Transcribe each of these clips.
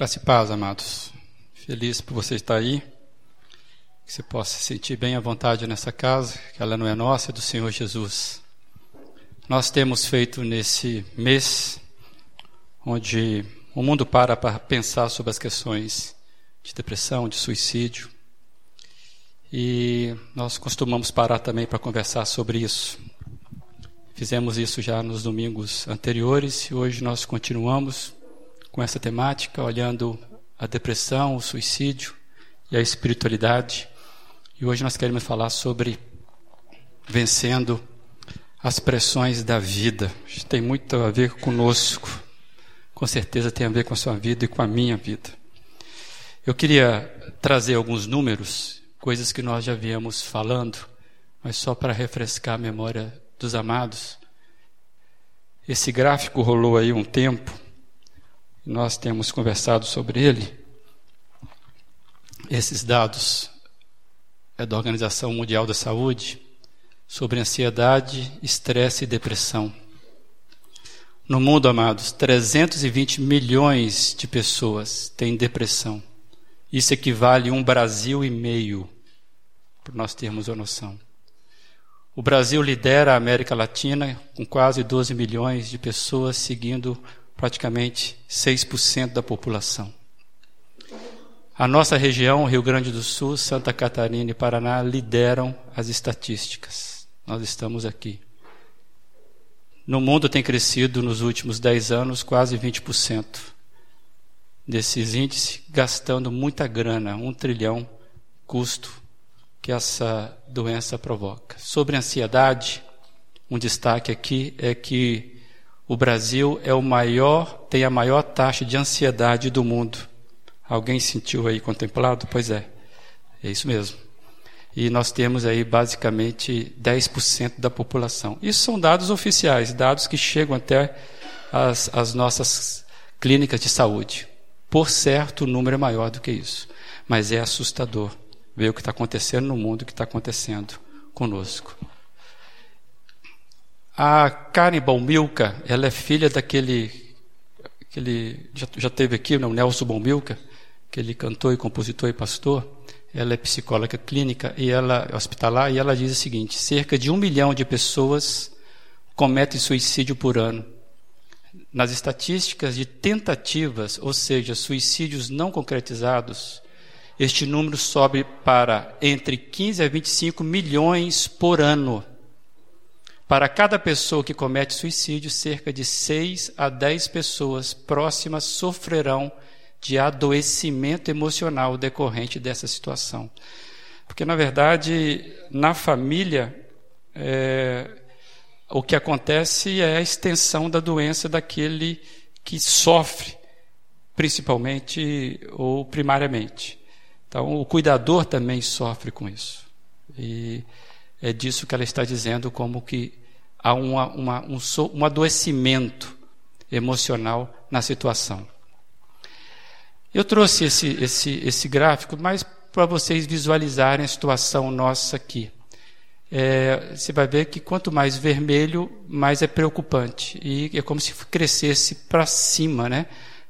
Graça e paz, amados. Feliz por você estar aí. Que você possa se sentir bem à vontade nessa casa, que ela não é nossa, é do Senhor Jesus. Nós temos feito nesse mês, onde o mundo para para pensar sobre as questões de depressão, de suicídio. E nós costumamos parar também para conversar sobre isso. Fizemos isso já nos domingos anteriores e hoje nós continuamos com essa temática, olhando a depressão, o suicídio e a espiritualidade. E hoje nós queremos falar sobre vencendo as pressões da vida. Isso tem muito a ver conosco. Com certeza tem a ver com a sua vida e com a minha vida. Eu queria trazer alguns números, coisas que nós já viemos falando, mas só para refrescar a memória dos amados. Esse gráfico rolou aí um tempo nós temos conversado sobre ele. Esses dados é da Organização Mundial da Saúde sobre ansiedade, estresse e depressão. No mundo, amados, 320 milhões de pessoas têm depressão. Isso equivale a um Brasil e meio, para nós termos a noção. O Brasil lidera a América Latina com quase 12 milhões de pessoas seguindo praticamente 6% da população. A nossa região, Rio Grande do Sul, Santa Catarina e Paraná, lideram as estatísticas. Nós estamos aqui. No mundo tem crescido nos últimos 10 anos quase 20% desses índices, gastando muita grana, um trilhão custo que essa doença provoca. Sobre ansiedade, um destaque aqui é que o Brasil é o maior, tem a maior taxa de ansiedade do mundo. Alguém sentiu aí contemplado? Pois é, é isso mesmo. E nós temos aí basicamente 10% da população. Isso são dados oficiais, dados que chegam até as, as nossas clínicas de saúde. Por certo, o número é maior do que isso. Mas é assustador ver o que está acontecendo no mundo, o que está acontecendo conosco. A Karen Baumilka, ela é filha daquele, aquele, já, já teve aqui, o Nelson Baumilka, aquele cantor e compositor e pastor. Ela é psicóloga clínica e ela é hospitalar e ela diz o seguinte: cerca de um milhão de pessoas cometem suicídio por ano. Nas estatísticas de tentativas, ou seja, suicídios não concretizados, este número sobe para entre 15 a 25 milhões por ano. Para cada pessoa que comete suicídio, cerca de 6 a 10 pessoas próximas sofrerão de adoecimento emocional decorrente dessa situação. Porque, na verdade, na família, é, o que acontece é a extensão da doença daquele que sofre, principalmente ou primariamente. Então, o cuidador também sofre com isso. E é disso que ela está dizendo, como que há uma, uma, um, um adoecimento emocional na situação. Eu trouxe esse, esse, esse gráfico mais para vocês visualizarem a situação nossa aqui. É, você vai ver que quanto mais vermelho, mais é preocupante. E é como se crescesse para cima, né?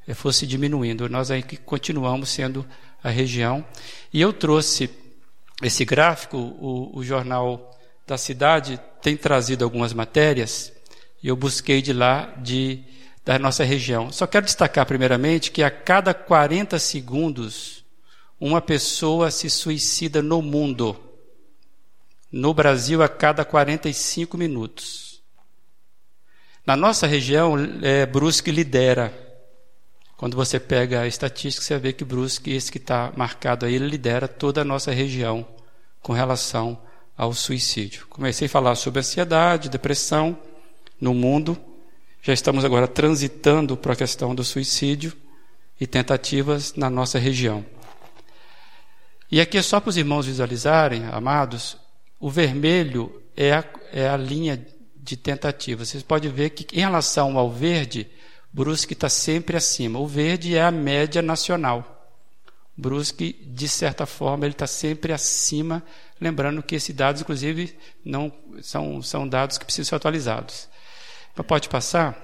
É, fosse diminuindo. Nós aí continuamos sendo a região. E eu trouxe esse gráfico, o, o jornal da cidade tem trazido algumas matérias e eu busquei de lá de da nossa região. Só quero destacar primeiramente que a cada 40 segundos uma pessoa se suicida no mundo. No Brasil a cada 45 minutos. Na nossa região, é, Brusque lidera. Quando você pega a estatística, você vê que Brusque, esse que está marcado aí, ele lidera toda a nossa região com relação ao suicídio. Comecei a falar sobre ansiedade, depressão no mundo. Já estamos agora transitando para a questão do suicídio e tentativas na nossa região. E aqui é só para os irmãos visualizarem, amados, o vermelho é a, é a linha de tentativa. Vocês podem ver que em relação ao verde, Brusque está sempre acima. O verde é a média nacional. Brusque, de certa forma, ele está sempre acima Lembrando que esses dados, inclusive, não são, são dados que precisam ser atualizados. Mas pode passar?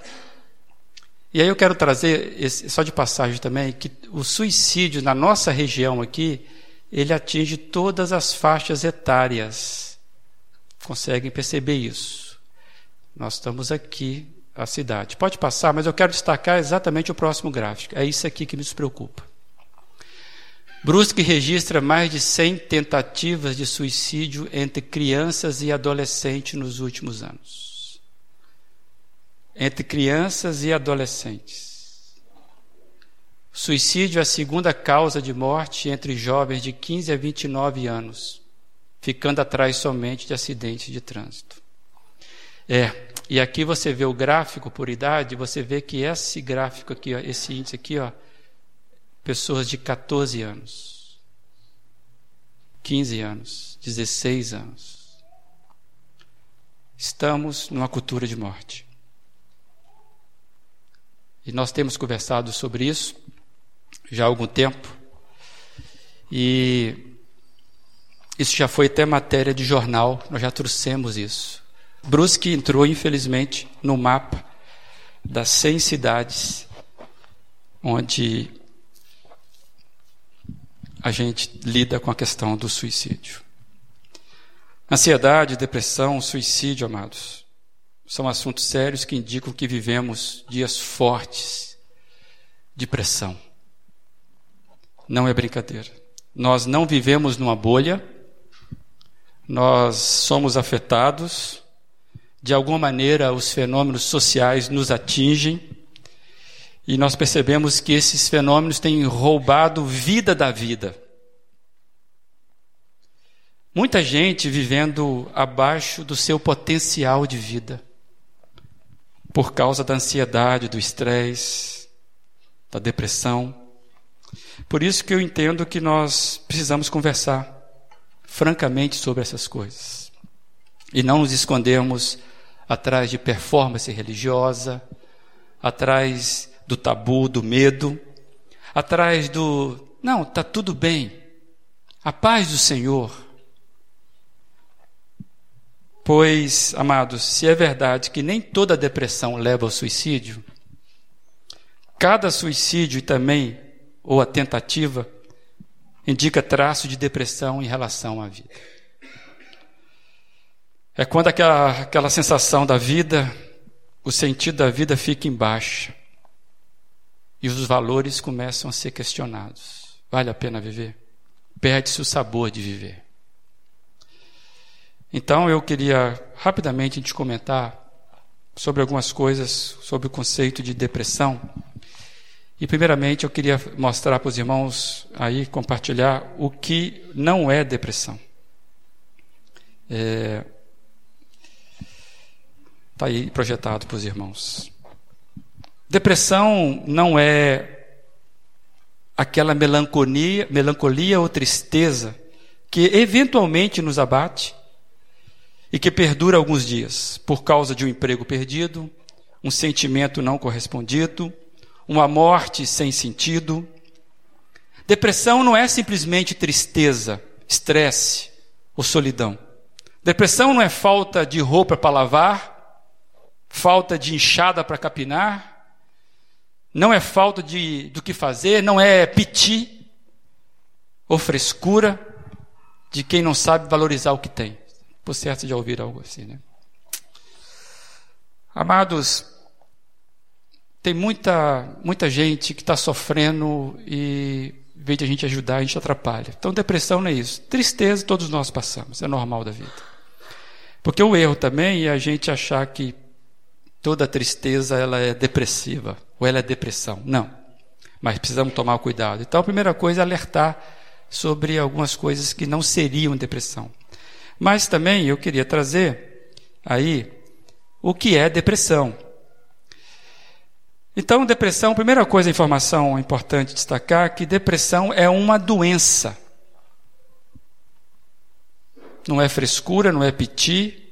E aí eu quero trazer, esse, só de passagem também, que o suicídio na nossa região aqui, ele atinge todas as faixas etárias. Conseguem perceber isso? Nós estamos aqui, a cidade. Pode passar, mas eu quero destacar exatamente o próximo gráfico. É isso aqui que nos preocupa. Brusque registra mais de 100 tentativas de suicídio entre crianças e adolescentes nos últimos anos. Entre crianças e adolescentes. Suicídio é a segunda causa de morte entre jovens de 15 a 29 anos, ficando atrás somente de acidentes de trânsito. É, e aqui você vê o gráfico por idade, você vê que esse gráfico aqui, ó, esse índice aqui, ó, pessoas de 14 anos, 15 anos, 16 anos. Estamos numa cultura de morte. E nós temos conversado sobre isso já há algum tempo. E isso já foi até matéria de jornal, nós já trouxemos isso. Brusque entrou, infelizmente, no mapa das 100 cidades onde a gente lida com a questão do suicídio. Ansiedade, depressão, suicídio, amados, são assuntos sérios que indicam que vivemos dias fortes de pressão. Não é brincadeira. Nós não vivemos numa bolha, nós somos afetados, de alguma maneira os fenômenos sociais nos atingem, e nós percebemos que esses fenômenos têm roubado vida da vida. Muita gente vivendo abaixo do seu potencial de vida, por causa da ansiedade, do estresse, da depressão. Por isso que eu entendo que nós precisamos conversar francamente sobre essas coisas e não nos escondermos atrás de performance religiosa, atrás do tabu, do medo, atrás do não, está tudo bem, a paz do Senhor. Pois, amados, se é verdade que nem toda depressão leva ao suicídio, cada suicídio também, ou a tentativa, indica traço de depressão em relação à vida. É quando aquela, aquela sensação da vida, o sentido da vida fica em baixa e os valores começam a ser questionados. Vale a pena viver? Perde-se o sabor de viver. Então eu queria rapidamente te comentar sobre algumas coisas sobre o conceito de depressão. E primeiramente eu queria mostrar para os irmãos aí, compartilhar o que não é depressão. Está é, tá aí projetado para os irmãos. Depressão não é aquela melancolia, melancolia ou tristeza que eventualmente nos abate e que perdura alguns dias por causa de um emprego perdido, um sentimento não correspondido, uma morte sem sentido. Depressão não é simplesmente tristeza, estresse ou solidão. Depressão não é falta de roupa para lavar, falta de enxada para capinar, não é falta de, do que fazer, não é piti ou frescura de quem não sabe valorizar o que tem. Por certo, já ouviram algo assim, né? Amados, tem muita, muita gente que está sofrendo e, em vez de a gente ajudar, a gente atrapalha. Então, depressão não é isso. Tristeza todos nós passamos, é normal da vida. Porque o erro também é a gente achar que toda tristeza ela é depressiva ou ela é depressão. Não. Mas precisamos tomar cuidado. Então a primeira coisa é alertar sobre algumas coisas que não seriam depressão. Mas também eu queria trazer aí o que é depressão. Então, depressão, primeira coisa, informação importante destacar que depressão é uma doença. Não é frescura, não é piti,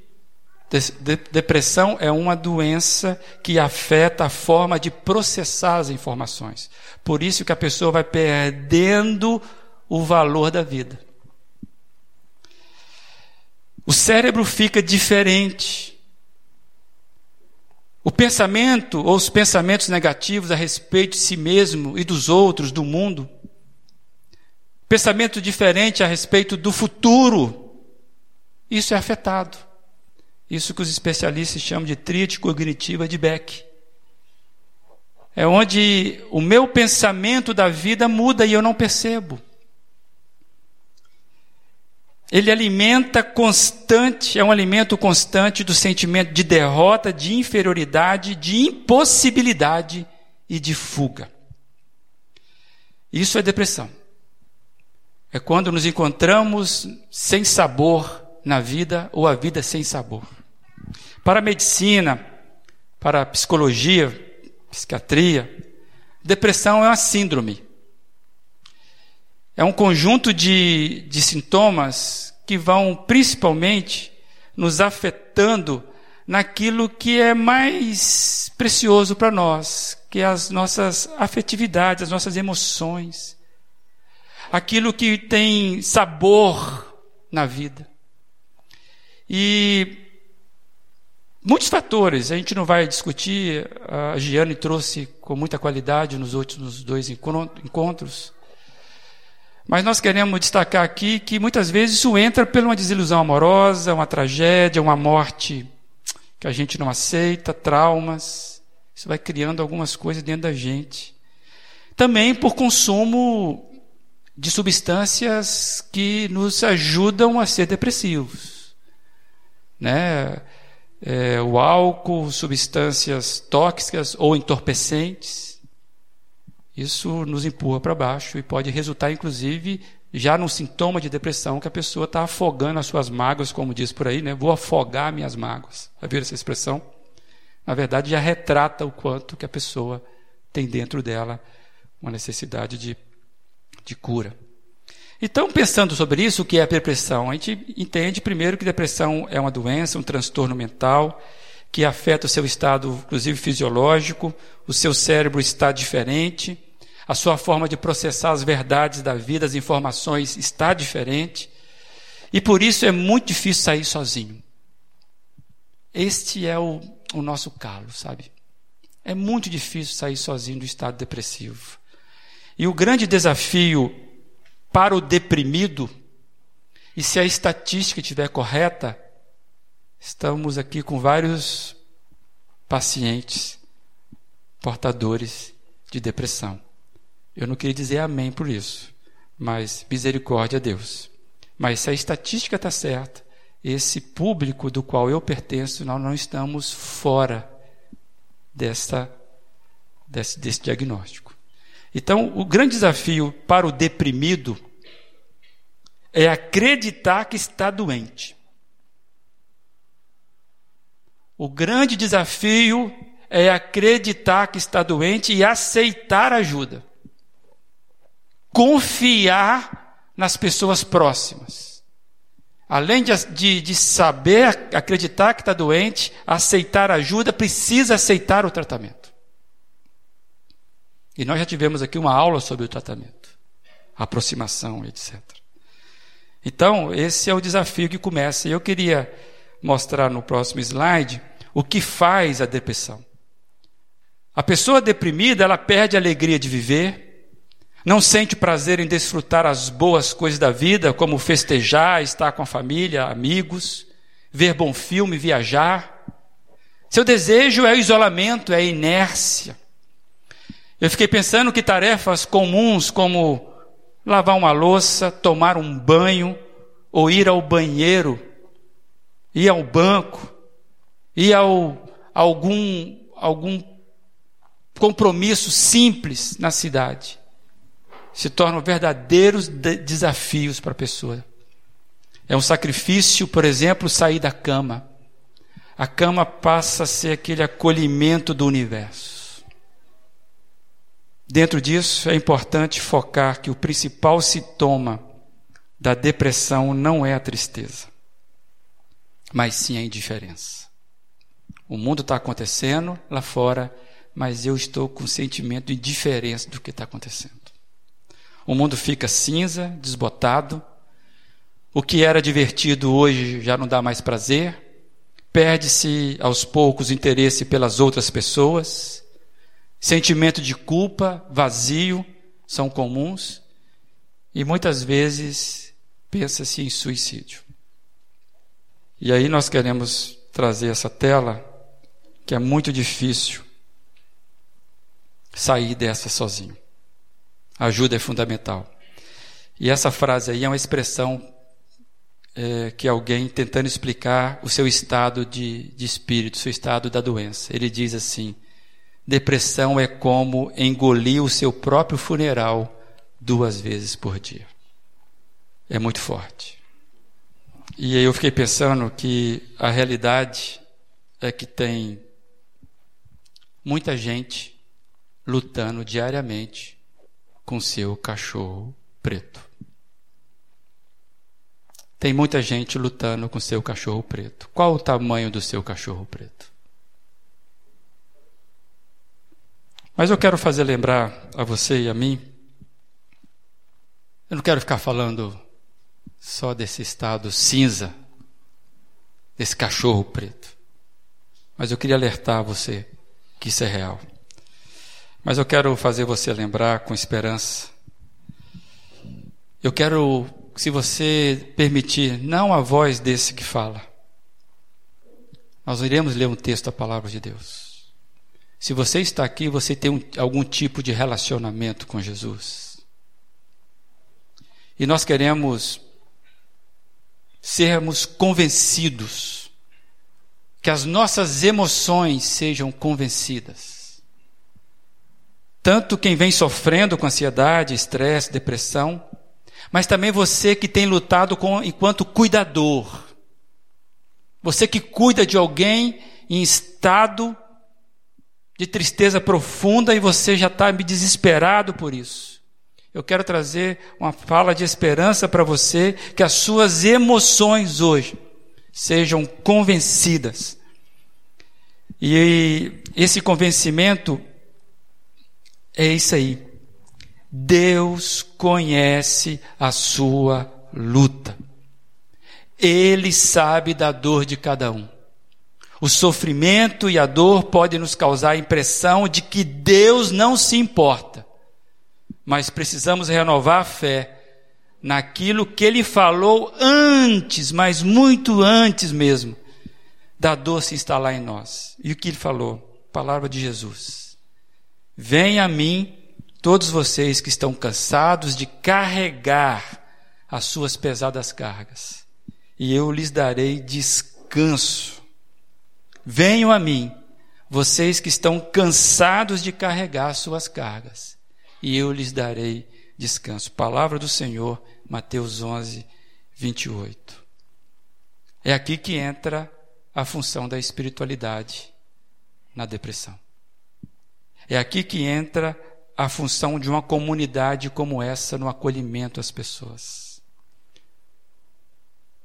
Depressão é uma doença que afeta a forma de processar as informações. Por isso que a pessoa vai perdendo o valor da vida. O cérebro fica diferente. O pensamento ou os pensamentos negativos a respeito de si mesmo e dos outros, do mundo. Pensamento diferente a respeito do futuro. Isso é afetado. Isso que os especialistas chamam de tríade cognitiva de Beck. É onde o meu pensamento da vida muda e eu não percebo. Ele alimenta constante, é um alimento constante do sentimento de derrota, de inferioridade, de impossibilidade e de fuga. Isso é depressão. É quando nos encontramos sem sabor na vida ou a vida sem sabor. Para a medicina, para a psicologia, psiquiatria, depressão é uma síndrome é um conjunto de, de sintomas que vão principalmente nos afetando naquilo que é mais precioso para nós, que é as nossas afetividades, as nossas emoções, aquilo que tem sabor na vida. E muitos fatores, a gente não vai discutir, a Giane trouxe com muita qualidade nos últimos dois encontros, mas nós queremos destacar aqui que muitas vezes isso entra por uma desilusão amorosa, uma tragédia, uma morte que a gente não aceita, traumas. Isso vai criando algumas coisas dentro da gente. Também por consumo de substâncias que nos ajudam a ser depressivos. Né? É, o álcool, substâncias tóxicas ou entorpecentes. Isso nos empurra para baixo e pode resultar, inclusive, já num sintoma de depressão que a pessoa está afogando as suas mágoas, como diz por aí, né? Vou afogar minhas mágoas. Já viram essa expressão? Na verdade, já retrata o quanto que a pessoa tem dentro dela uma necessidade de, de cura. Então, pensando sobre isso, o que é a depressão? A gente entende primeiro que depressão é uma doença, um transtorno mental que afeta o seu estado, inclusive fisiológico, o seu cérebro está diferente, a sua forma de processar as verdades da vida, as informações está diferente, e por isso é muito difícil sair sozinho. Este é o, o nosso calo, sabe? É muito difícil sair sozinho do estado depressivo. E o grande desafio para o deprimido, e se a estatística estiver correta, Estamos aqui com vários pacientes portadores de depressão. Eu não queria dizer amém por isso, mas misericórdia a Deus. Mas se a estatística está certa, esse público do qual eu pertenço, nós não estamos fora dessa, desse, desse diagnóstico. Então, o grande desafio para o deprimido é acreditar que está doente. O grande desafio é acreditar que está doente e aceitar ajuda. Confiar nas pessoas próximas. Além de, de, de saber, acreditar que está doente, aceitar ajuda, precisa aceitar o tratamento. E nós já tivemos aqui uma aula sobre o tratamento, aproximação, etc. Então, esse é o desafio que começa. E eu queria mostrar no próximo slide o que faz a depressão. A pessoa deprimida, ela perde a alegria de viver, não sente prazer em desfrutar as boas coisas da vida, como festejar, estar com a família, amigos, ver bom filme, viajar. Seu desejo é o isolamento, é a inércia. Eu fiquei pensando que tarefas comuns como lavar uma louça, tomar um banho ou ir ao banheiro ir ao banco, ir ao algum algum compromisso simples na cidade, se tornam verdadeiros de desafios para a pessoa. É um sacrifício, por exemplo, sair da cama. A cama passa a ser aquele acolhimento do universo. Dentro disso, é importante focar que o principal sintoma da depressão não é a tristeza mas sim a indiferença. O mundo está acontecendo lá fora, mas eu estou com sentimento de indiferença do que está acontecendo. O mundo fica cinza, desbotado. O que era divertido hoje já não dá mais prazer. perde-se aos poucos o interesse pelas outras pessoas, sentimento de culpa, vazio são comuns e muitas vezes pensa-se em suicídio. E aí nós queremos trazer essa tela que é muito difícil sair dessa sozinho. A ajuda é fundamental. E essa frase aí é uma expressão é, que alguém tentando explicar o seu estado de, de espírito, o seu estado da doença. Ele diz assim: depressão é como engolir o seu próprio funeral duas vezes por dia. É muito forte. E aí eu fiquei pensando que a realidade é que tem muita gente lutando diariamente com seu cachorro preto. Tem muita gente lutando com seu cachorro preto. Qual o tamanho do seu cachorro preto? Mas eu quero fazer lembrar a você e a mim. Eu não quero ficar falando só desse estado cinza, desse cachorro preto. Mas eu queria alertar você que isso é real. Mas eu quero fazer você lembrar com esperança. Eu quero se você permitir, não a voz desse que fala. Nós iremos ler um texto da palavra de Deus. Se você está aqui, você tem um, algum tipo de relacionamento com Jesus. E nós queremos sermos convencidos, que as nossas emoções sejam convencidas. Tanto quem vem sofrendo com ansiedade, estresse, depressão, mas também você que tem lutado com, enquanto cuidador. Você que cuida de alguém em estado de tristeza profunda e você já está desesperado por isso. Eu quero trazer uma fala de esperança para você, que as suas emoções hoje sejam convencidas. E esse convencimento é isso aí. Deus conhece a sua luta. Ele sabe da dor de cada um. O sofrimento e a dor podem nos causar a impressão de que Deus não se importa. Mas precisamos renovar a fé naquilo que ele falou antes, mas muito antes mesmo, da dor se instalar em nós. E o que ele falou? Palavra de Jesus. Venha a mim todos vocês que estão cansados de carregar as suas pesadas cargas, e eu lhes darei descanso. Venham a mim, vocês que estão cansados de carregar as suas cargas, e eu lhes darei descanso. Palavra do Senhor, Mateus 11, 28. É aqui que entra a função da espiritualidade na depressão. É aqui que entra a função de uma comunidade como essa no acolhimento às pessoas.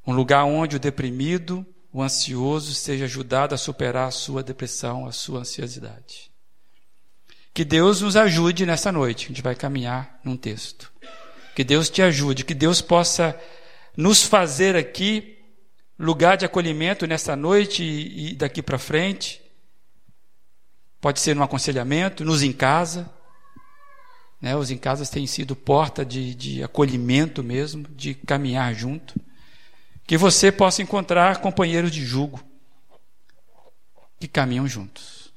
Um lugar onde o deprimido, o ansioso, seja ajudado a superar a sua depressão, a sua ansiosidade. Que Deus nos ajude nessa noite, a gente vai caminhar num texto. Que Deus te ajude, que Deus possa nos fazer aqui lugar de acolhimento nessa noite e daqui para frente. Pode ser no aconselhamento, nos em casa né? Os em casas têm sido porta de, de acolhimento mesmo, de caminhar junto. Que você possa encontrar companheiros de jugo que caminham juntos.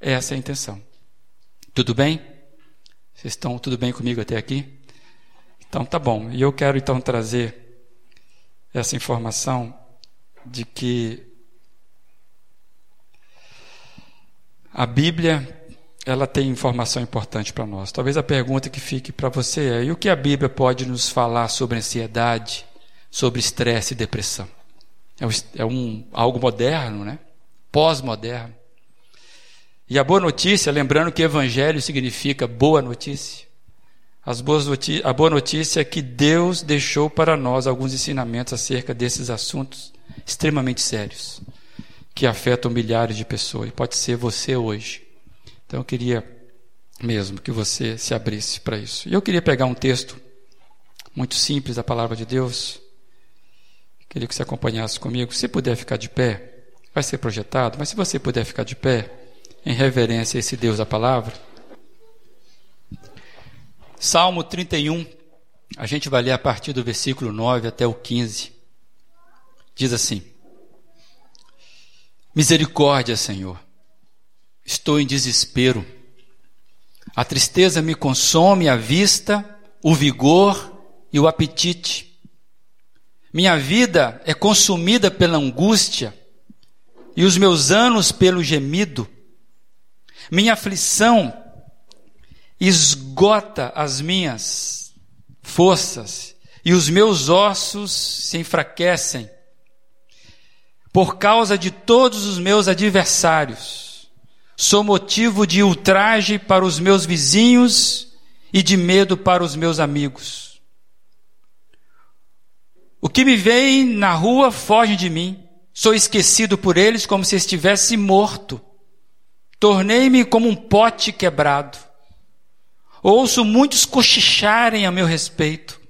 Essa é a intenção. Tudo bem? Vocês estão tudo bem comigo até aqui? Então tá bom. E eu quero então trazer essa informação de que a Bíblia ela tem informação importante para nós. Talvez a pergunta que fique para você é: e o que a Bíblia pode nos falar sobre ansiedade, sobre estresse e depressão? É um, algo moderno, né? Pós-moderno. E a boa notícia, lembrando que evangelho significa boa notícia. As boas a boa notícia é que Deus deixou para nós alguns ensinamentos acerca desses assuntos extremamente sérios, que afetam milhares de pessoas. E pode ser você hoje. Então eu queria mesmo que você se abrisse para isso. E eu queria pegar um texto muito simples da palavra de Deus. Queria que você acompanhasse comigo. Se puder ficar de pé, vai ser projetado, mas se você puder ficar de pé, em reverência a esse Deus da palavra. Salmo 31, a gente vai ler a partir do versículo 9 até o 15. Diz assim: Misericórdia, Senhor, estou em desespero. A tristeza me consome a vista, o vigor e o apetite. Minha vida é consumida pela angústia e os meus anos pelo gemido. Minha aflição esgota as minhas forças e os meus ossos se enfraquecem por causa de todos os meus adversários. Sou motivo de ultraje para os meus vizinhos e de medo para os meus amigos. O que me vem na rua foge de mim. Sou esquecido por eles como se estivesse morto. Tornei-me como um pote quebrado. Ouço muitos cochicharem a meu respeito.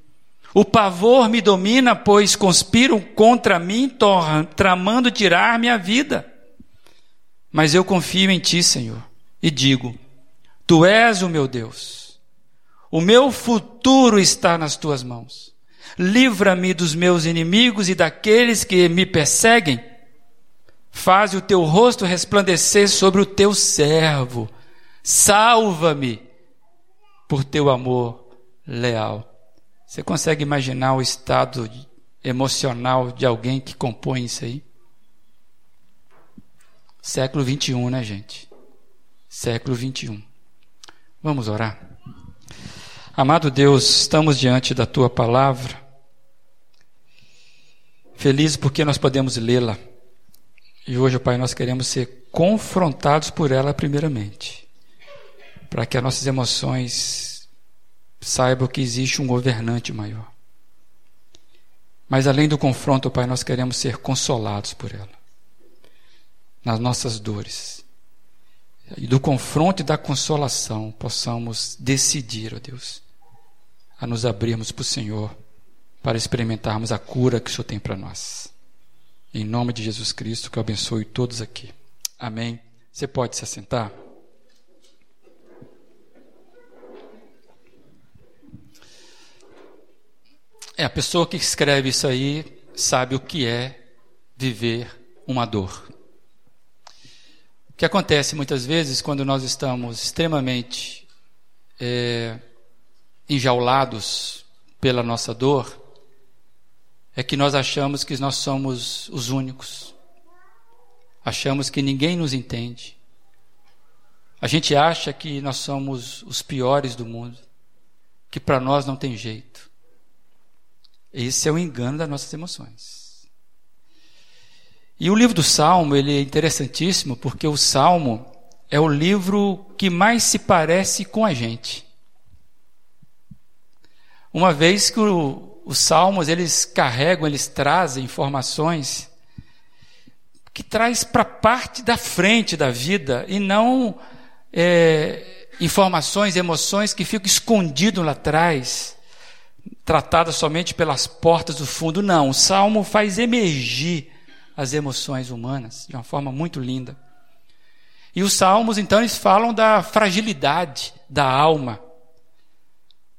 O pavor me domina, pois conspiram contra mim, tramando tirar minha vida. Mas eu confio em ti, Senhor, e digo: Tu és o meu Deus. O meu futuro está nas tuas mãos. Livra-me dos meus inimigos e daqueles que me perseguem. Faze o teu rosto resplandecer sobre o teu servo. Salva-me por teu amor leal. Você consegue imaginar o estado emocional de alguém que compõe isso aí? Século 21, né, gente? Século 21. Vamos orar. Amado Deus, estamos diante da tua palavra. Felizes porque nós podemos lê-la. E hoje, Pai, nós queremos ser confrontados por ela primeiramente, para que as nossas emoções saibam que existe um governante maior. Mas além do confronto, Pai, nós queremos ser consolados por ela, nas nossas dores. E do confronto e da consolação possamos decidir, ó Deus, a nos abrirmos para o Senhor para experimentarmos a cura que o Senhor tem para nós. Em nome de Jesus Cristo, que eu abençoe todos aqui. Amém. Você pode se assentar? É, a pessoa que escreve isso aí sabe o que é viver uma dor. O que acontece muitas vezes quando nós estamos extremamente é, enjaulados pela nossa dor, é que nós achamos que nós somos os únicos. Achamos que ninguém nos entende. A gente acha que nós somos os piores do mundo, que para nós não tem jeito. Esse é o engano das nossas emoções. E o livro do Salmo, ele é interessantíssimo porque o Salmo é o livro que mais se parece com a gente. Uma vez que o, os salmos, eles carregam, eles trazem informações que traz para parte da frente da vida e não é, informações, emoções que ficam escondidas lá atrás, tratadas somente pelas portas do fundo. Não, o salmo faz emergir as emoções humanas de uma forma muito linda. E os salmos, então, eles falam da fragilidade da alma,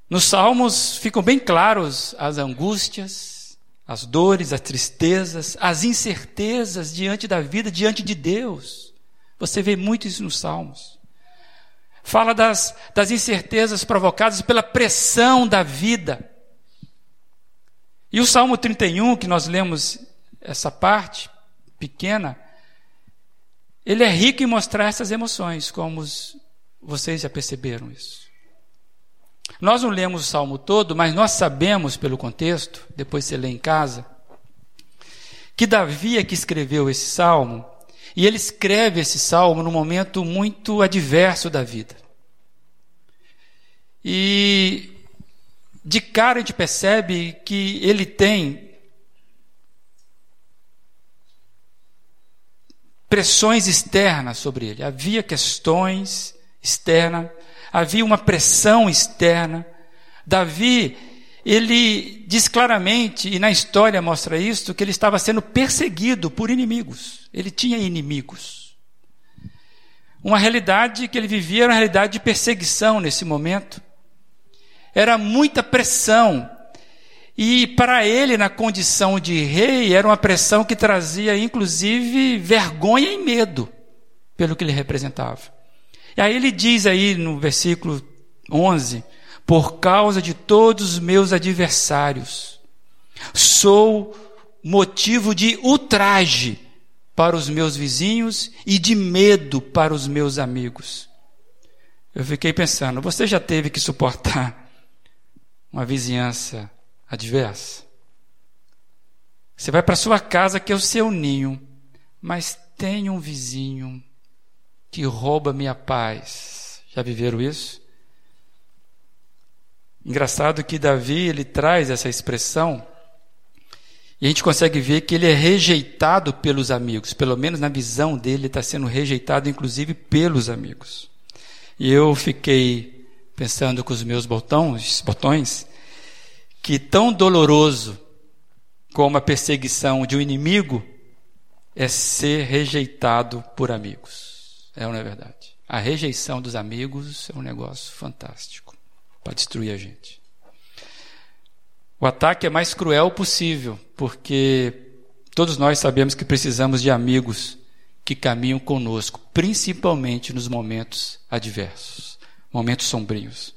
nos Salmos ficam bem claros as angústias, as dores, as tristezas, as incertezas diante da vida, diante de Deus. Você vê muito isso nos Salmos. Fala das, das incertezas provocadas pela pressão da vida. E o Salmo 31, que nós lemos essa parte pequena, ele é rico em mostrar essas emoções, como vocês já perceberam isso. Nós não lemos o salmo todo, mas nós sabemos pelo contexto, depois você lê em casa, que Davi é que escreveu esse salmo, e ele escreve esse salmo num momento muito adverso da vida. E de cara a gente percebe que ele tem pressões externas sobre ele. Havia questões externas havia uma pressão externa. Davi, ele diz claramente, e na história mostra isso, que ele estava sendo perseguido por inimigos. Ele tinha inimigos. Uma realidade que ele vivia era uma realidade de perseguição nesse momento. Era muita pressão. E para ele, na condição de rei, era uma pressão que trazia, inclusive, vergonha e medo pelo que ele representava. E aí ele diz aí no versículo 11: Por causa de todos os meus adversários, sou motivo de ultraje para os meus vizinhos e de medo para os meus amigos. Eu fiquei pensando, você já teve que suportar uma vizinhança adversa? Você vai para sua casa, que é o seu ninho, mas tem um vizinho que rouba minha paz. Já viveram isso? Engraçado que Davi ele traz essa expressão e a gente consegue ver que ele é rejeitado pelos amigos, pelo menos na visão dele, ele está sendo rejeitado, inclusive, pelos amigos. E eu fiquei pensando com os meus botões, botões que tão doloroso como a perseguição de um inimigo é ser rejeitado por amigos. É ou não é verdade? A rejeição dos amigos é um negócio fantástico para destruir a gente. O ataque é mais cruel possível, porque todos nós sabemos que precisamos de amigos que caminham conosco, principalmente nos momentos adversos, momentos sombrios.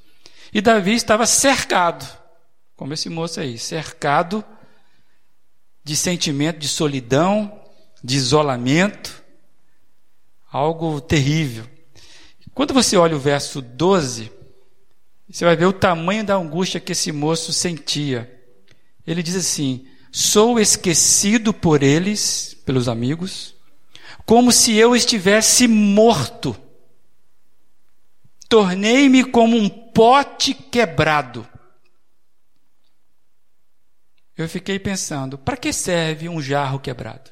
E Davi estava cercado, como esse moço aí, cercado de sentimento de solidão, de isolamento, algo terrível. Quando você olha o verso 12, você vai ver o tamanho da angústia que esse moço sentia. Ele diz assim: Sou esquecido por eles, pelos amigos, como se eu estivesse morto. Tornei-me como um pote quebrado. Eu fiquei pensando: para que serve um jarro quebrado?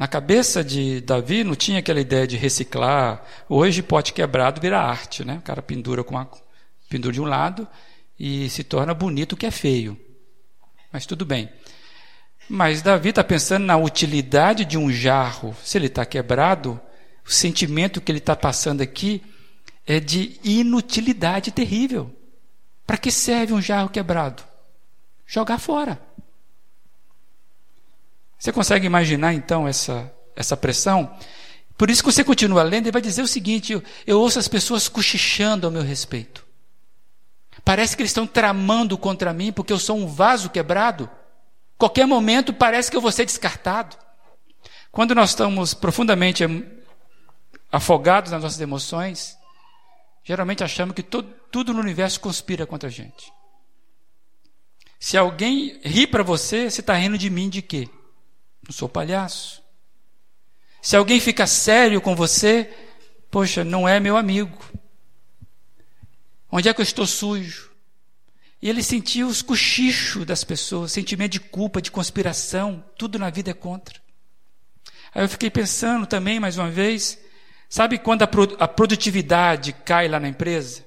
Na cabeça de Davi não tinha aquela ideia de reciclar. Hoje, pote quebrado vira arte, né? O cara pendura com uma, pendura de um lado e se torna bonito o que é feio. Mas tudo bem. Mas Davi está pensando na utilidade de um jarro. Se ele está quebrado, o sentimento que ele está passando aqui é de inutilidade terrível. Para que serve um jarro quebrado? Jogar fora. Você consegue imaginar então essa, essa pressão? Por isso que você continua lendo e vai dizer o seguinte: eu, eu ouço as pessoas cochichando ao meu respeito. Parece que eles estão tramando contra mim porque eu sou um vaso quebrado. Qualquer momento parece que eu vou ser descartado. Quando nós estamos profundamente afogados nas nossas emoções, geralmente achamos que todo, tudo no universo conspira contra a gente. Se alguém ri para você, você está rindo de mim de quê? Não sou palhaço. Se alguém fica sério com você, poxa, não é meu amigo. Onde é que eu estou sujo? E ele sentiu os cochichos das pessoas, sentimento de culpa, de conspiração, tudo na vida é contra. Aí eu fiquei pensando também, mais uma vez, sabe quando a, a produtividade cai lá na empresa?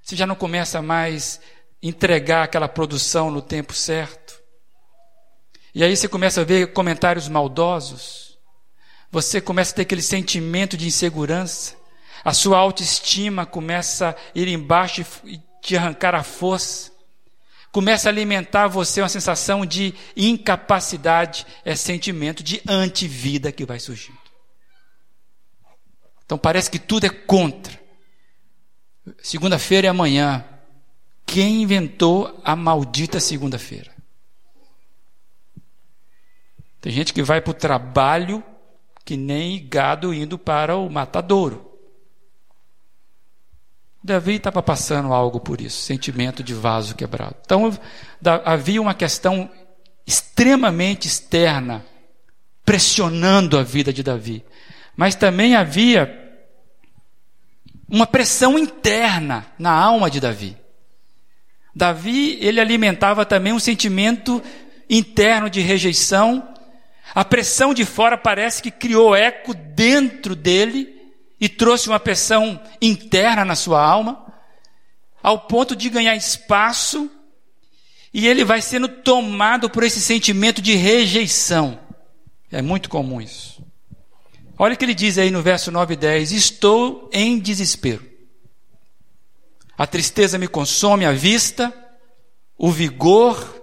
Você já não começa mais entregar aquela produção no tempo certo. E aí você começa a ver comentários maldosos. Você começa a ter aquele sentimento de insegurança. A sua autoestima começa a ir embaixo e te arrancar a força. Começa a alimentar você uma sensação de incapacidade, é sentimento de antivida que vai surgindo. Então parece que tudo é contra. Segunda-feira é amanhã. Quem inventou a maldita segunda-feira? Tem gente que vai para o trabalho que nem gado indo para o matadouro. Davi estava passando algo por isso, sentimento de vaso quebrado. Então havia uma questão extremamente externa pressionando a vida de Davi, mas também havia uma pressão interna na alma de Davi. Davi, ele alimentava também um sentimento interno de rejeição a pressão de fora parece que criou eco dentro dele e trouxe uma pressão interna na sua alma. ao ponto de ganhar espaço e ele vai sendo tomado por esse sentimento de rejeição. É muito comum isso. Olha o que ele diz aí no verso 9 e 10: Estou em desespero. A tristeza me consome a vista, o vigor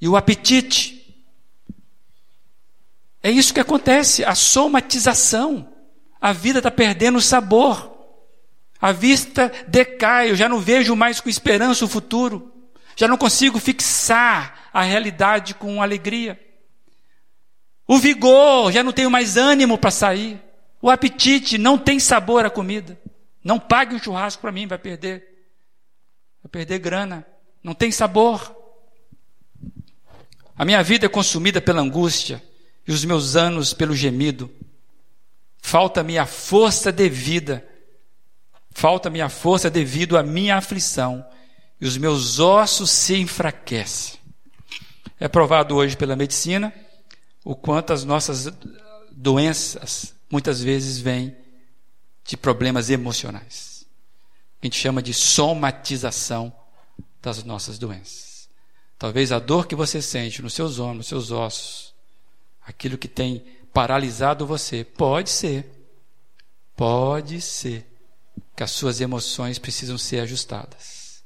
e o apetite. É isso que acontece, a somatização. A vida está perdendo o sabor. A vista decai, eu já não vejo mais com esperança o futuro. Já não consigo fixar a realidade com alegria. O vigor, já não tenho mais ânimo para sair. O apetite, não tem sabor a comida. Não pague um churrasco para mim, vai perder. Vai perder grana. Não tem sabor. A minha vida é consumida pela angústia e os meus anos pelo gemido. Falta-me a força devida. Falta-me a força devido à minha aflição e os meus ossos se enfraquecem. É provado hoje pela medicina o quanto as nossas doenças muitas vezes vêm de problemas emocionais. A gente chama de somatização das nossas doenças. Talvez a dor que você sente nos seus ombros, nos seus ossos, aquilo que tem paralisado você, pode ser, pode ser que as suas emoções precisam ser ajustadas.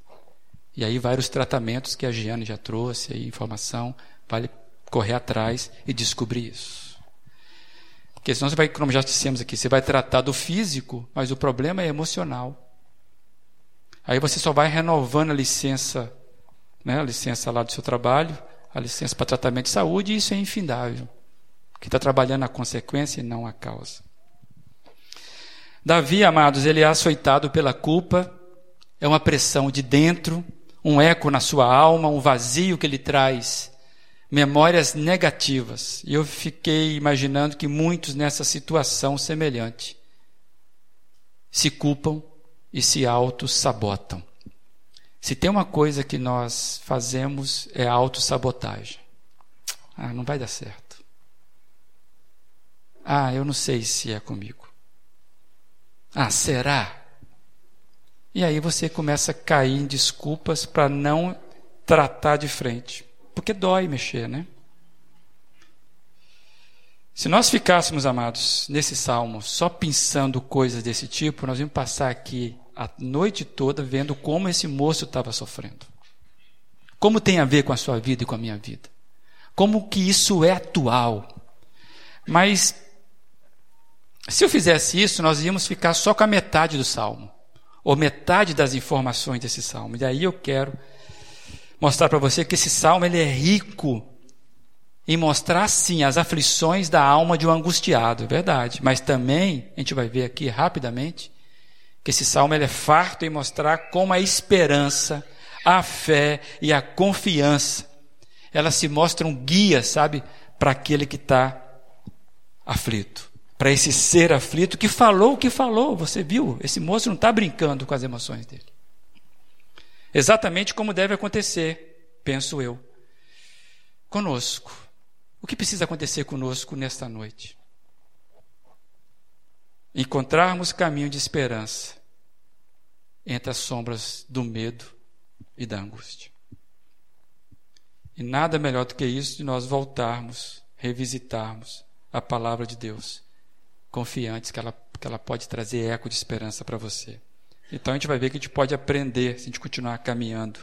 E aí vários tratamentos que a Giane já trouxe, aí, informação, vale correr atrás e descobrir isso. Porque senão você vai, como já dissemos aqui, você vai tratar do físico, mas o problema é emocional. Aí você só vai renovando a licença, né, a licença lá do seu trabalho, a licença para tratamento de saúde, e isso é infindável. Que está trabalhando a consequência e não a causa. Davi, amados, ele é açoitado pela culpa, é uma pressão de dentro, um eco na sua alma, um vazio que ele traz memórias negativas. E eu fiquei imaginando que muitos nessa situação semelhante se culpam e se auto-sabotam. Se tem uma coisa que nós fazemos é auto-sabotagem. Ah, não vai dar certo. Ah, eu não sei se é comigo. Ah, será? E aí você começa a cair em desculpas para não tratar de frente. Porque dói mexer, né? Se nós ficássemos, amados, nesse salmo, só pensando coisas desse tipo, nós íamos passar aqui a noite toda vendo como esse moço estava sofrendo. Como tem a ver com a sua vida e com a minha vida. Como que isso é atual. Mas, se eu fizesse isso, nós íamos ficar só com a metade do salmo. Ou metade das informações desse salmo. E daí eu quero mostrar para você que esse salmo ele é rico em mostrar sim as aflições da alma de um angustiado, é verdade. Mas também, a gente vai ver aqui rapidamente, que esse salmo ele é farto em mostrar como a esperança, a fé e a confiança, elas se mostram guia, sabe, para aquele que está aflito. Para esse ser aflito que falou o que falou, você viu? Esse moço não está brincando com as emoções dele. Exatamente como deve acontecer, penso eu, conosco. O que precisa acontecer conosco nesta noite? Encontrarmos caminho de esperança entre as sombras do medo e da angústia. E nada melhor do que isso de nós voltarmos, revisitarmos a palavra de Deus, confiantes que ela, que ela pode trazer eco de esperança para você. Então a gente vai ver que a gente pode aprender se a gente continuar caminhando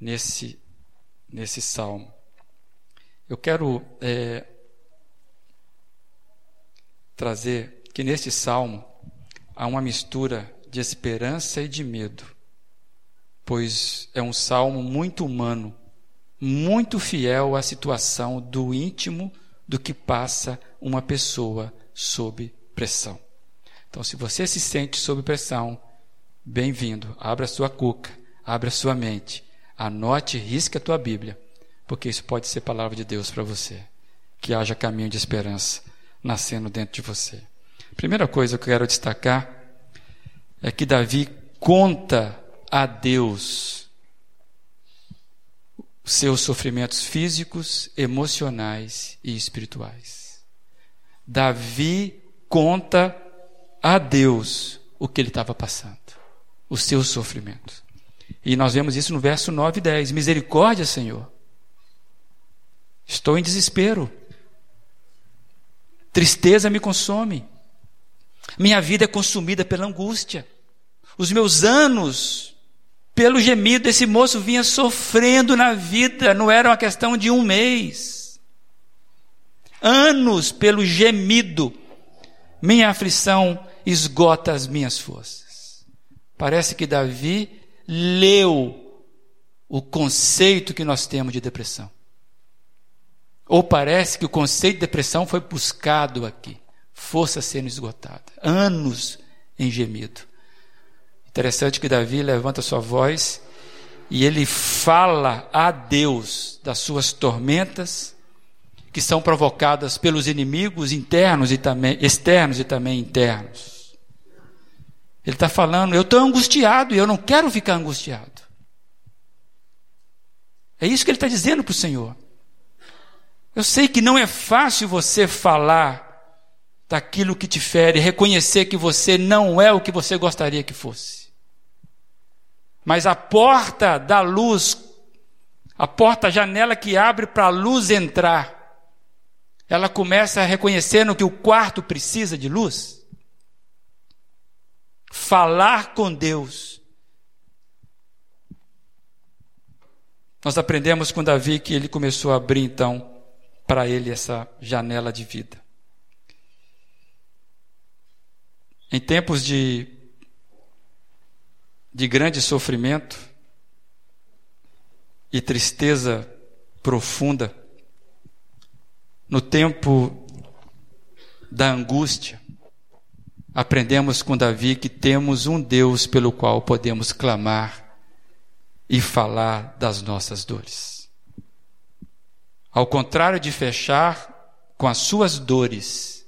nesse, nesse salmo. Eu quero é, trazer que nesse salmo há uma mistura de esperança e de medo, pois é um salmo muito humano, muito fiel à situação do íntimo do que passa uma pessoa sob pressão. Então, se você se sente sob pressão, bem-vindo. Abra sua cuca, abra sua mente, anote e risque a tua Bíblia, porque isso pode ser palavra de Deus para você. Que haja caminho de esperança nascendo dentro de você. Primeira coisa que eu quero destacar é que Davi conta a Deus seus sofrimentos físicos, emocionais e espirituais. Davi conta a Deus o que ele estava passando. os seus sofrimentos. E nós vemos isso no verso 9 e 10. Misericórdia, Senhor. Estou em desespero. Tristeza me consome. Minha vida é consumida pela angústia. Os meus anos, pelo gemido, esse moço vinha sofrendo na vida, não era uma questão de um mês. Anos pelo gemido, minha aflição esgota as minhas forças. Parece que Davi leu o conceito que nós temos de depressão. Ou parece que o conceito de depressão foi buscado aqui, força sendo esgotada, anos em gemido. Interessante que Davi levanta sua voz e ele fala a Deus das suas tormentas que são provocadas pelos inimigos internos e também externos e também internos. Ele está falando, eu estou angustiado e eu não quero ficar angustiado. É isso que ele está dizendo para o Senhor. Eu sei que não é fácil você falar daquilo que te fere, reconhecer que você não é o que você gostaria que fosse. Mas a porta da luz, a porta, a janela que abre para a luz entrar, ela começa reconhecendo que o quarto precisa de luz. Falar com Deus. Nós aprendemos com Davi que ele começou a abrir então para ele essa janela de vida. Em tempos de, de grande sofrimento e tristeza profunda, no tempo da angústia, aprendemos com Davi que temos um Deus pelo qual podemos clamar e falar das nossas dores. Ao contrário de fechar com as suas dores,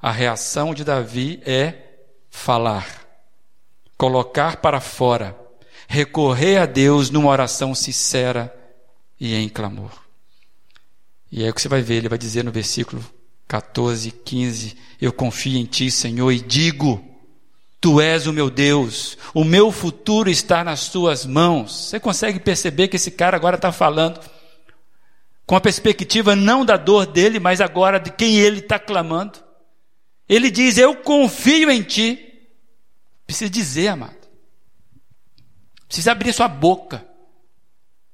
a reação de Davi é falar, colocar para fora, recorrer a Deus numa oração sincera e em clamor. E é o que você vai ver, ele vai dizer no versículo 14, 15: Eu confio em ti, Senhor, e digo: Tu és o meu Deus, o meu futuro está nas tuas mãos. Você consegue perceber que esse cara agora está falando com a perspectiva não da dor dele, mas agora de quem ele está clamando. Ele diz: Eu confio em ti. Precisa dizer, amado. Precisa abrir sua boca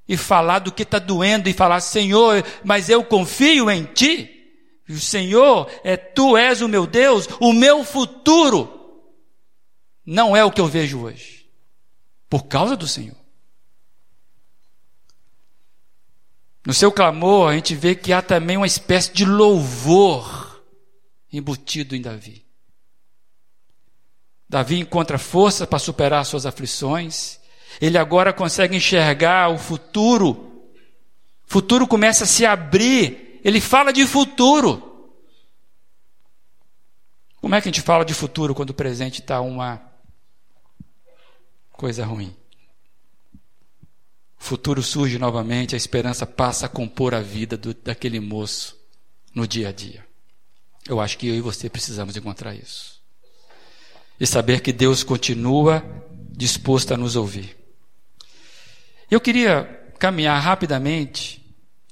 e falar do que está doendo e falar: Senhor, mas eu confio em ti. O Senhor, é, tu és o meu Deus, o meu futuro não é o que eu vejo hoje, por causa do Senhor. No seu clamor, a gente vê que há também uma espécie de louvor embutido em Davi. Davi encontra força para superar suas aflições. Ele agora consegue enxergar o futuro. O futuro começa a se abrir. Ele fala de futuro. Como é que a gente fala de futuro quando o presente está uma coisa ruim? O futuro surge novamente, a esperança passa a compor a vida do, daquele moço no dia a dia. Eu acho que eu e você precisamos encontrar isso. E saber que Deus continua disposto a nos ouvir. Eu queria caminhar rapidamente,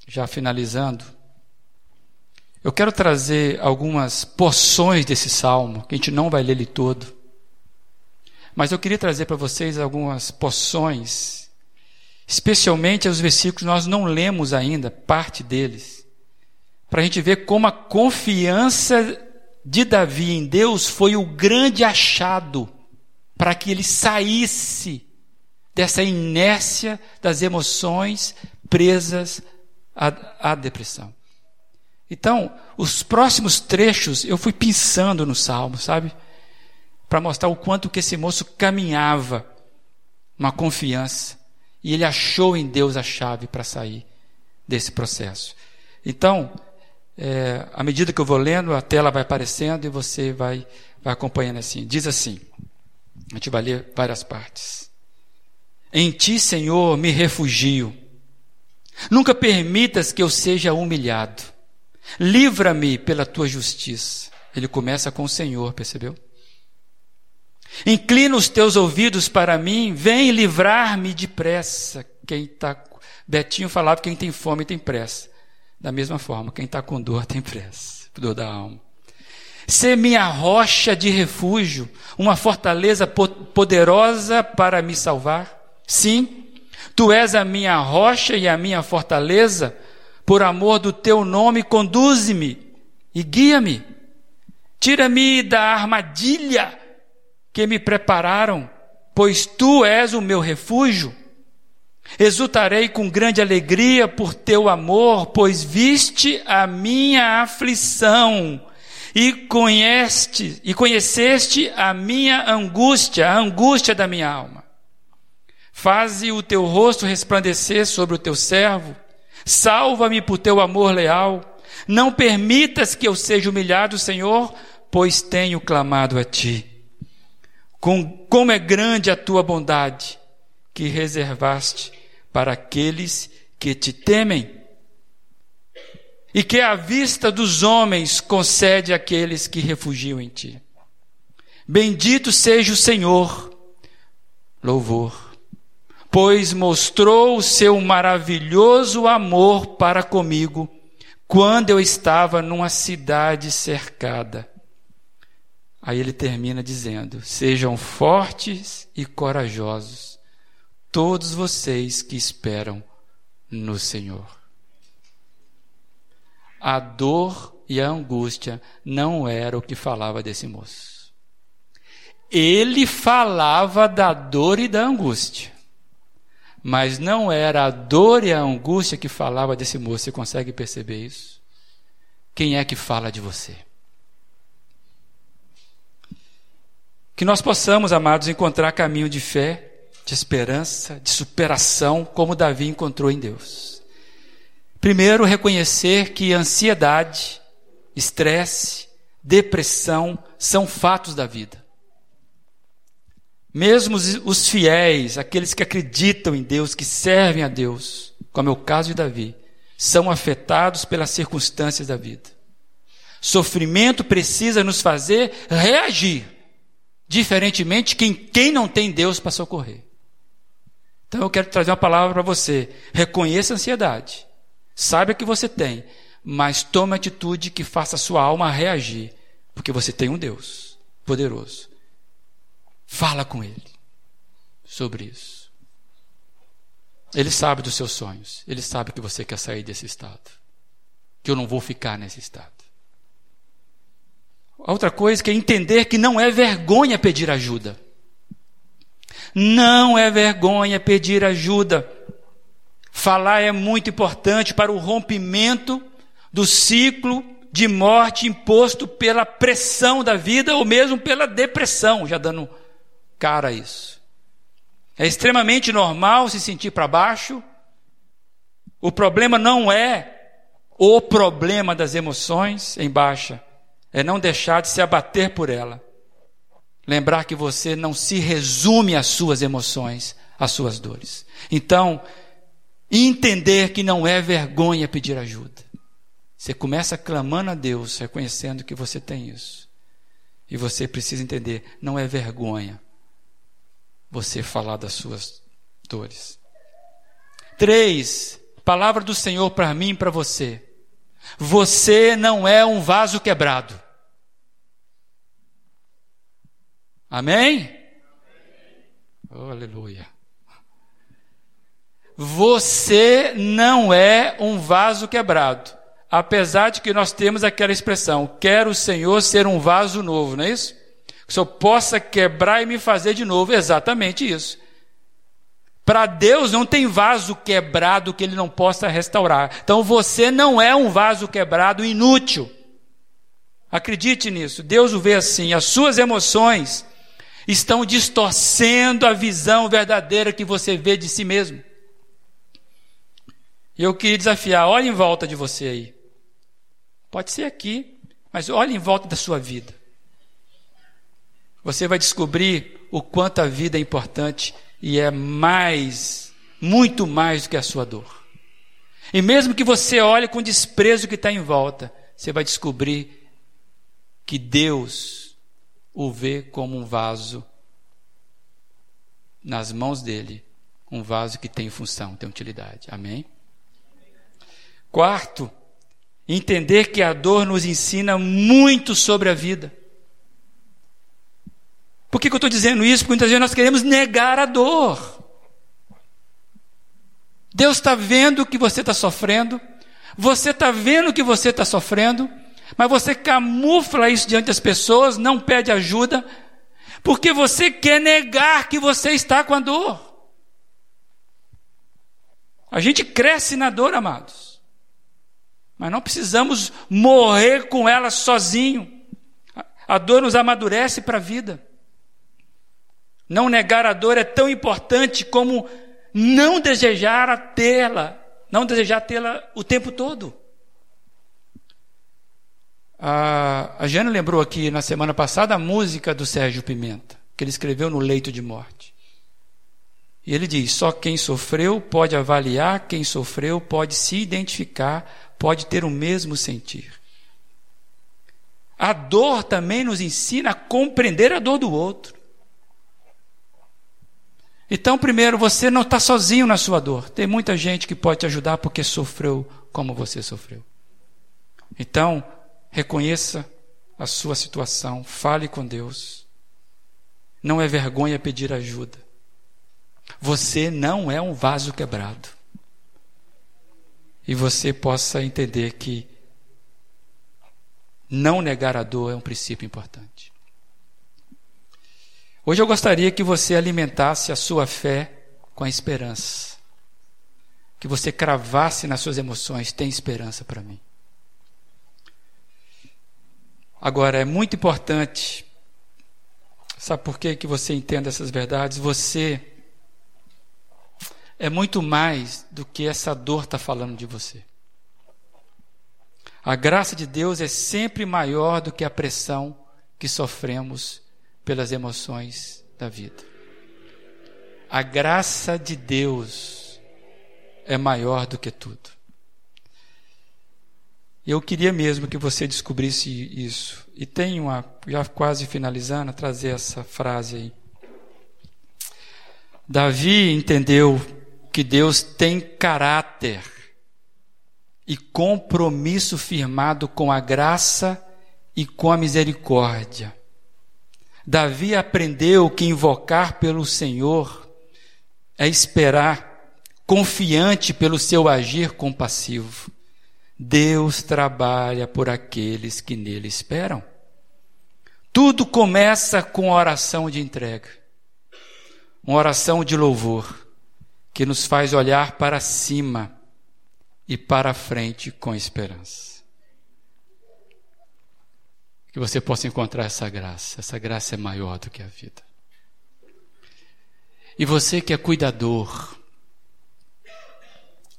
já finalizando. Eu quero trazer algumas porções desse salmo, que a gente não vai ler ele todo. Mas eu queria trazer para vocês algumas porções especialmente os versículos nós não lemos ainda, parte deles, para a gente ver como a confiança de Davi em Deus foi o grande achado para que ele saísse dessa inércia das emoções presas à, à depressão. Então, os próximos trechos eu fui pensando no salmo, sabe? Para mostrar o quanto que esse moço caminhava uma confiança e ele achou em Deus a chave para sair desse processo. Então, é, à medida que eu vou lendo, a tela vai aparecendo e você vai, vai acompanhando assim. Diz assim: a gente vai ler várias partes. Em ti, Senhor, me refugio. Nunca permitas que eu seja humilhado. Livra-me pela tua justiça. Ele começa com o Senhor, percebeu? Inclina os teus ouvidos para mim, vem livrar-me depressa. Quem está. Betinho falava que quem tem fome tem pressa. Da mesma forma, quem está com dor tem pressa. Dor da alma. Ser minha rocha de refúgio, uma fortaleza poderosa para me salvar. Sim, tu és a minha rocha e a minha fortaleza. Por amor do teu nome, conduze-me e guia-me. Tira-me da armadilha que me prepararam, pois tu és o meu refúgio. Exultarei com grande alegria por teu amor, pois viste a minha aflição e conheceste e conheceste a minha angústia, a angústia da minha alma. Faze o teu rosto resplandecer sobre o teu servo, salva-me por teu amor leal. Não permitas que eu seja humilhado, Senhor, pois tenho clamado a ti. Com, como é grande a tua bondade que reservaste para aqueles que te temem, e que à vista dos homens concede àqueles que refugiam em ti. Bendito seja o Senhor, louvor, pois mostrou o seu maravilhoso amor para comigo quando eu estava numa cidade cercada. Aí ele termina dizendo: Sejam fortes e corajosos todos vocês que esperam no Senhor. A dor e a angústia não era o que falava desse moço. Ele falava da dor e da angústia. Mas não era a dor e a angústia que falava desse moço. Você consegue perceber isso? Quem é que fala de você? Que nós possamos, amados, encontrar caminho de fé de esperança, de superação, como Davi encontrou em Deus. Primeiro, reconhecer que ansiedade, estresse, depressão são fatos da vida. Mesmo os fiéis, aqueles que acreditam em Deus, que servem a Deus, como é o caso de Davi, são afetados pelas circunstâncias da vida. Sofrimento precisa nos fazer reagir, diferentemente quem, quem não tem Deus para socorrer. Então eu quero trazer uma palavra para você. Reconheça a ansiedade. Saiba que você tem, mas tome atitude que faça a sua alma reagir, porque você tem um Deus poderoso. Fala com ele sobre isso. Ele sabe dos seus sonhos. Ele sabe que você quer sair desse estado. Que eu não vou ficar nesse estado. outra coisa que é entender que não é vergonha pedir ajuda. Não é vergonha pedir ajuda. Falar é muito importante para o rompimento do ciclo de morte imposto pela pressão da vida ou mesmo pela depressão, já dando cara a isso. É extremamente normal se sentir para baixo. O problema não é o problema das emoções em baixa, é não deixar de se abater por ela. Lembrar que você não se resume às suas emoções, às suas dores. Então, entender que não é vergonha pedir ajuda. Você começa clamando a Deus, reconhecendo que você tem isso. E você precisa entender, não é vergonha você falar das suas dores. Três, palavra do Senhor para mim e para você. Você não é um vaso quebrado. Amém? Oh, aleluia. Você não é um vaso quebrado. Apesar de que nós temos aquela expressão, quero o Senhor ser um vaso novo, não é isso? Que o Senhor possa quebrar e me fazer de novo. Exatamente isso. Para Deus não tem vaso quebrado que Ele não possa restaurar. Então você não é um vaso quebrado inútil. Acredite nisso. Deus o vê assim. As suas emoções estão distorcendo a visão verdadeira que você vê de si mesmo. E eu queria desafiar, olhe em volta de você aí. Pode ser aqui, mas olhe em volta da sua vida. Você vai descobrir o quanto a vida é importante e é mais, muito mais do que a sua dor. E mesmo que você olhe com desprezo que está em volta, você vai descobrir que Deus o vê como um vaso nas mãos dele um vaso que tem função, tem utilidade. Amém? Quarto, entender que a dor nos ensina muito sobre a vida. Por que, que eu estou dizendo isso? Porque muitas vezes nós queremos negar a dor. Deus está vendo que você está sofrendo, você está vendo que você está sofrendo, mas você camufla isso diante das pessoas, não pede ajuda, porque você quer negar que você está com a dor. A gente cresce na dor, amados, mas não precisamos morrer com ela sozinho. A dor nos amadurece para a vida. Não negar a dor é tão importante como não desejar tê-la, não desejar tê-la o tempo todo. A, a Jana lembrou aqui na semana passada a música do Sérgio Pimenta, que ele escreveu no leito de morte. E ele diz: só quem sofreu pode avaliar, quem sofreu pode se identificar, pode ter o mesmo sentir. A dor também nos ensina a compreender a dor do outro. Então, primeiro, você não está sozinho na sua dor. Tem muita gente que pode te ajudar porque sofreu como você sofreu. Então, reconheça a sua situação, fale com Deus. Não é vergonha pedir ajuda. Você não é um vaso quebrado. E você possa entender que não negar a dor é um princípio importante. Hoje eu gostaria que você alimentasse a sua fé com a esperança. Que você cravasse nas suas emoções: tem esperança para mim. Agora, é muito importante, sabe por que, que você entenda essas verdades? Você é muito mais do que essa dor está falando de você. A graça de Deus é sempre maior do que a pressão que sofremos pelas emoções da vida. A graça de Deus é maior do que tudo. Eu queria mesmo que você descobrisse isso. E tenho uma, já quase finalizando, trazer essa frase aí. Davi entendeu que Deus tem caráter e compromisso firmado com a graça e com a misericórdia. Davi aprendeu que invocar pelo Senhor é esperar, confiante pelo seu agir compassivo. Deus trabalha por aqueles que nele esperam. Tudo começa com oração de entrega, uma oração de louvor, que nos faz olhar para cima e para frente com esperança. Que você possa encontrar essa graça. Essa graça é maior do que a vida. E você que é cuidador,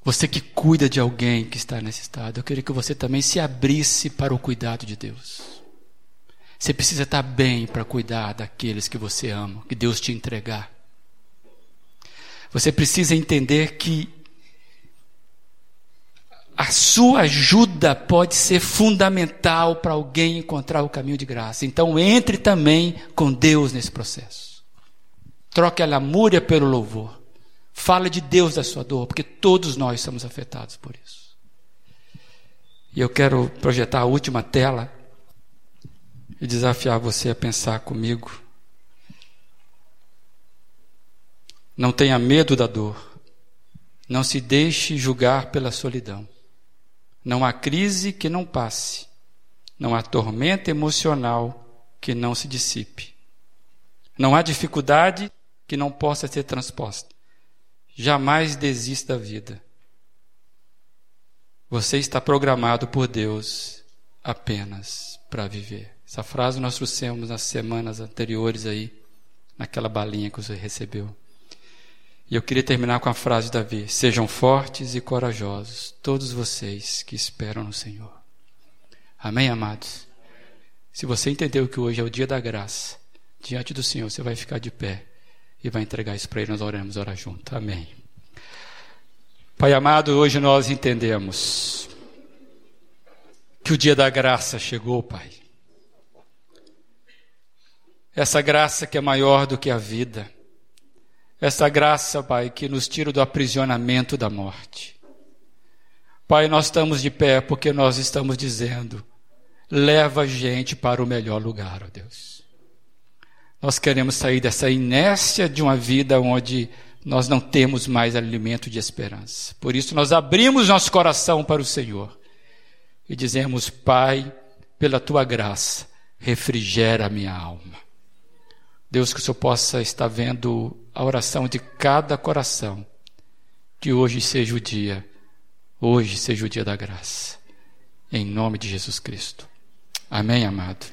você que cuida de alguém que está nesse estado, eu queria que você também se abrisse para o cuidado de Deus. Você precisa estar bem para cuidar daqueles que você ama, que Deus te entregar. Você precisa entender que a sua ajuda pode ser fundamental para alguém encontrar o caminho de graça. Então entre também com Deus nesse processo. Troque a lamúria pelo louvor. Fale de Deus da sua dor, porque todos nós somos afetados por isso. E eu quero projetar a última tela e desafiar você a pensar comigo. Não tenha medo da dor. Não se deixe julgar pela solidão. Não há crise que não passe. Não há tormenta emocional que não se dissipe. Não há dificuldade que não possa ser transposta. Jamais desista da vida. Você está programado por Deus apenas para viver. Essa frase nós trouxemos nas semanas anteriores aí, naquela balinha que você recebeu. E eu queria terminar com a frase de Davi: Sejam fortes e corajosos, todos vocês que esperam no Senhor. Amém, amados? Se você entendeu que hoje é o dia da graça, diante do Senhor, você vai ficar de pé e vai entregar isso para Ele. Nós oramos, orar junto. Amém. Pai amado, hoje nós entendemos que o dia da graça chegou, Pai. Essa graça que é maior do que a vida essa graça, Pai, que nos tira do aprisionamento da morte. Pai, nós estamos de pé porque nós estamos dizendo: leva a gente para o melhor lugar, ó Deus. Nós queremos sair dessa inércia de uma vida onde nós não temos mais alimento de esperança. Por isso, nós abrimos nosso coração para o Senhor e dizemos: Pai, pela tua graça, refrigera a minha alma. Deus, que o Senhor possa estar vendo a oração de cada coração. Que hoje seja o dia, hoje seja o dia da graça. Em nome de Jesus Cristo. Amém, amado.